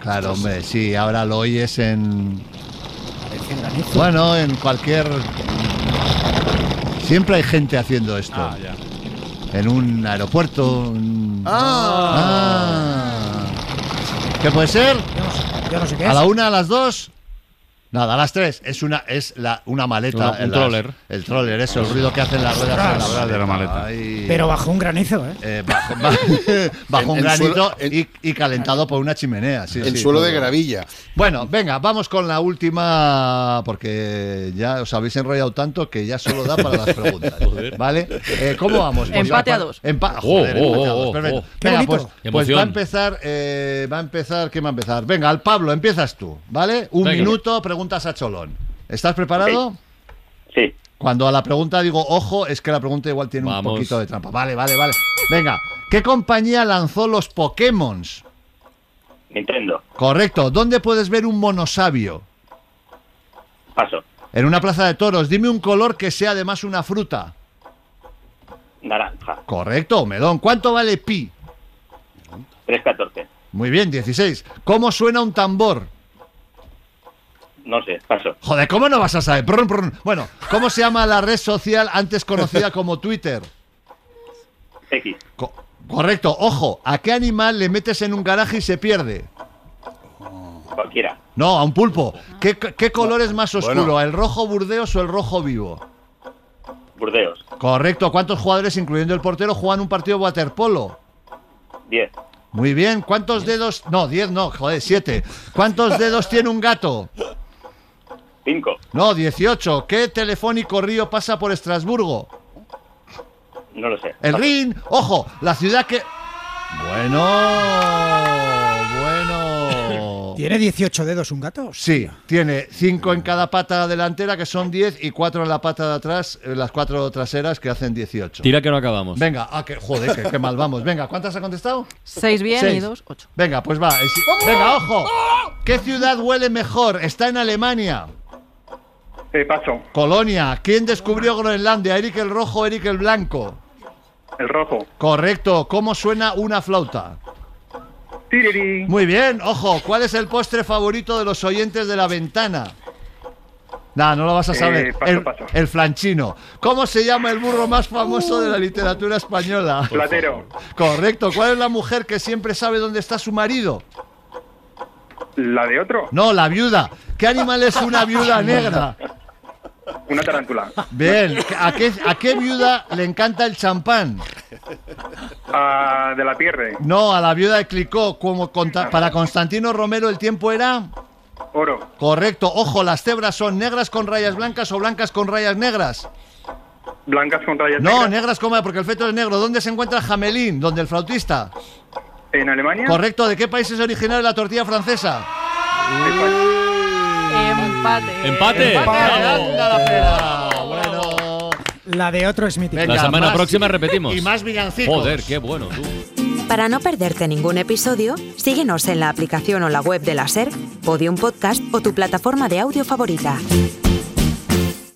Claro, hombre, sí, ahora lo oyes en. Bueno, en cualquier. Siempre hay gente haciendo esto. Ah, ya. En un aeropuerto. en- Ah. ¿Qué puede ser? Yo no sé, yo no sé qué ¿A la una, a las dos? Nada, a las tres. Es una, es la, una maleta. Una- un en las- troller. El troller, eso, el ruido que hacen las ruedas en la ruedas de la maleta. Pero bajo un granizo, ¿eh? Eh, bajo, un granito suelo- en- y, y calentado por una chimenea. Sí, sí, suelo todo. de gravilla. Bueno, venga, vamos con la última, porque ya os habéis enrollado tanto que ya solo da para las preguntas. ¿Vale? Eh, ¿Cómo vamos? Pues Empate va- a dos. Empa- Oh, joder, oh, empate a oh, dos, oh, perfecto. oh. Qué Venga, pues, Qué pues va a empezar, eh, va a empezar, ¿quién va a empezar? Venga, al Pablo, empiezas tú, ¿vale? Un Venga. minuto, preguntas a Cholón. ¿Estás preparado? Sí. Cuando a la pregunta digo ojo, es que la pregunta igual tiene Vamos. un poquito de trampa. Vale, vale, vale. Venga, ¿qué compañía lanzó los Pokémon? Nintendo. Correcto. ¿Dónde puedes ver un monosabio? Paso. En una plaza de toros. Dime un color que sea además una fruta. Naranja. Correcto, melón. ¿Cuánto vale pi? 314. Muy bien, 16. ¿Cómo suena un tambor? No sé. Paso. Joder, ¿cómo no vas a saber? Bueno, ¿cómo se llama la red social antes conocida como Twitter? X. Co- correcto. Ojo, ¿a qué animal le metes en un garaje y se pierde? Cualquiera. No, a un pulpo. ¿Qué, qué color es más oscuro, Bueno. el rojo burdeos o el rojo vivo? Burdeos. Correcto. ¿Cuántos jugadores, incluyendo el portero, juegan un partido de waterpolo? 10. Muy bien. ¿Cuántos dedos? No, 10 no, joder, 7. ¿Cuántos dedos tiene un gato? 5. No, 18. ¿Qué telefónico río pasa por Estrasburgo? No lo sé. El Rin. Ojo, la ciudad que... Bueno, bueno. ¿Tiene 18 dedos un gato? Sí, tiene 5 en cada pata delantera, que son 10, y 4 en la pata de atrás, eh, las 4 traseras, que hacen 18. Tira que no acabamos. Venga, ah, que, joder, que, que mal vamos. Venga, ¿cuántas ha contestado? 6 bien y Seis. 2, 8. Venga, pues va. es- Venga, ojo. ¿Qué ciudad huele mejor? Está en Alemania. Paso. Colonia. ¿Quién descubrió Groenlandia? ¿Eric el Rojo o Eric el Blanco? El rojo. Correcto. ¿Cómo suena una flauta? Tiriri. Muy bien, ojo. ¿Cuál es el postre favorito de los oyentes de la ventana? Nah, no lo vas a Eh, saber. paso, el, paso. el flanchino. ¿Cómo se llama el burro más famoso de la literatura española? Platero. Correcto. ¿Cuál es la mujer que siempre sabe dónde está su marido? ¿La de otro? No, la viuda. ¿Qué animal es una viuda negra? Una tarántula. Bien. ¿A qué, ¿A qué viuda le encanta el champán? Ah, de la pierde. No, a la viuda de Clicó. Como conta- para Constantino Romero el tiempo era... Oro. Correcto. Ojo, las cebras son negras con rayas blancas o blancas con rayas negras. Blancas con rayas No, negras. negras como porque el feto es negro. ¿Dónde se encuentra Jamelín? ¿Dónde el flautista? ¿En Alemania? Correcto. ¿De qué país es originaria la tortilla francesa? Empate. Empate. Anda la pera. Bueno. La de otro es mítica. La semana próxima repetimos. Y más villancicos. Joder, qué bueno, tú. Para no perderte ningún episodio, síguenos en la aplicación o la web de la SER, Podium Podcast o tu plataforma de audio favorita.